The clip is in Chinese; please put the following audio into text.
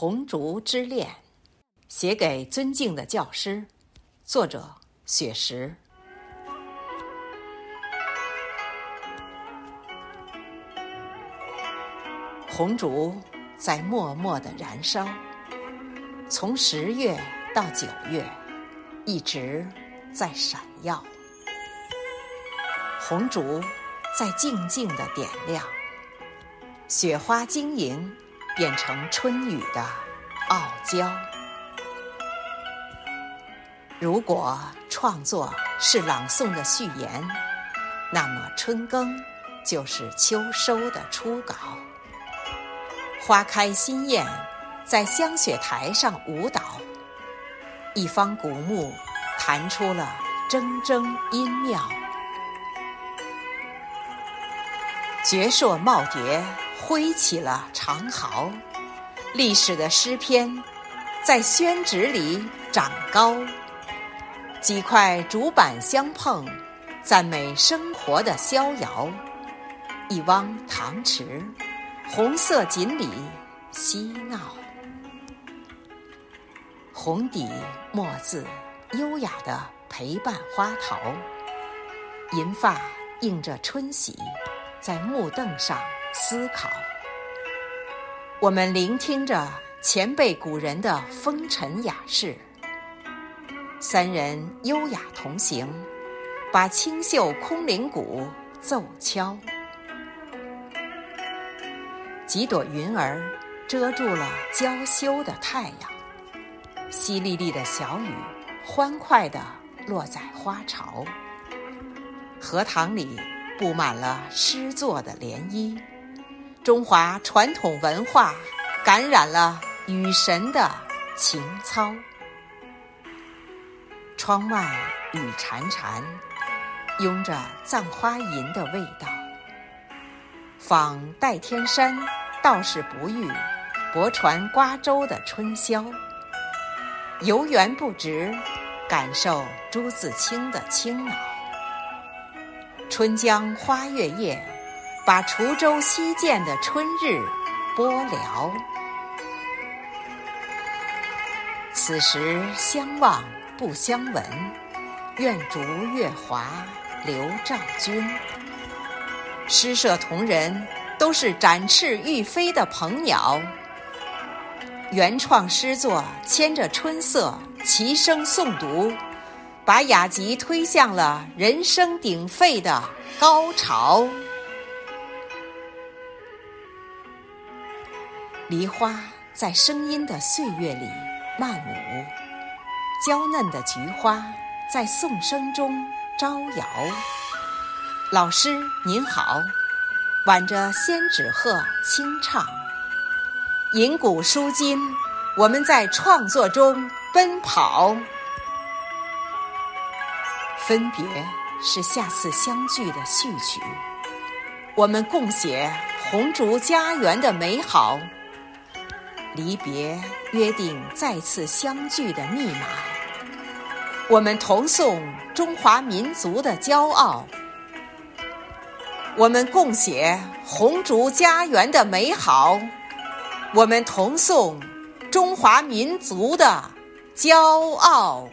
红烛之恋》，写给尊敬的教师，作者雪石。红烛在默默的燃烧，从十月到九月，一直在闪耀。红烛在静静的点亮，雪花晶莹，变成春雨的傲娇。如果创作是朗诵的序言，那么春耕就是秋收的初稿。花开新艳，在香雪台上舞蹈，一方古木弹出了铮铮音妙。绝硕耄耋挥起了长毫，历史的诗篇在宣纸里长高。几块竹板相碰，赞美生活的逍遥。一汪塘池。红色锦鲤嬉闹，红底墨字优雅的陪伴花桃，银发映着春喜，在木凳上思考。我们聆听着前辈古人的风尘雅事，三人优雅同行，把清秀空灵鼓奏敲。几朵云儿遮住了娇羞的太阳，淅沥沥的小雨欢快地落在花潮。荷塘里布满了诗作的涟漪，中华传统文化感染了雨神的情操。窗外雨潺潺，拥着葬花吟的味道。访代天山。道士不遇，泊船瓜洲的春宵，游园不值，感受朱自清的清朗。春江花月夜，把滁州西涧的春日播了。此时相望不相闻，愿逐月华流照君。诗社同仁。都是展翅欲飞的鹏鸟，原创诗作牵着春色齐声诵读，把雅集推向了人声鼎沸的高潮。梨花在声音的岁月里漫舞，娇嫩的菊花在颂声中招摇。老师您好。挽着仙纸鹤轻唱，吟古书今，我们在创作中奔跑。分别是下次相聚的序曲，我们共写红烛家园的美好。离别约定再次相聚的密码，我们同颂中华民族的骄傲。我们共写红烛家园的美好，我们同颂中华民族的骄傲。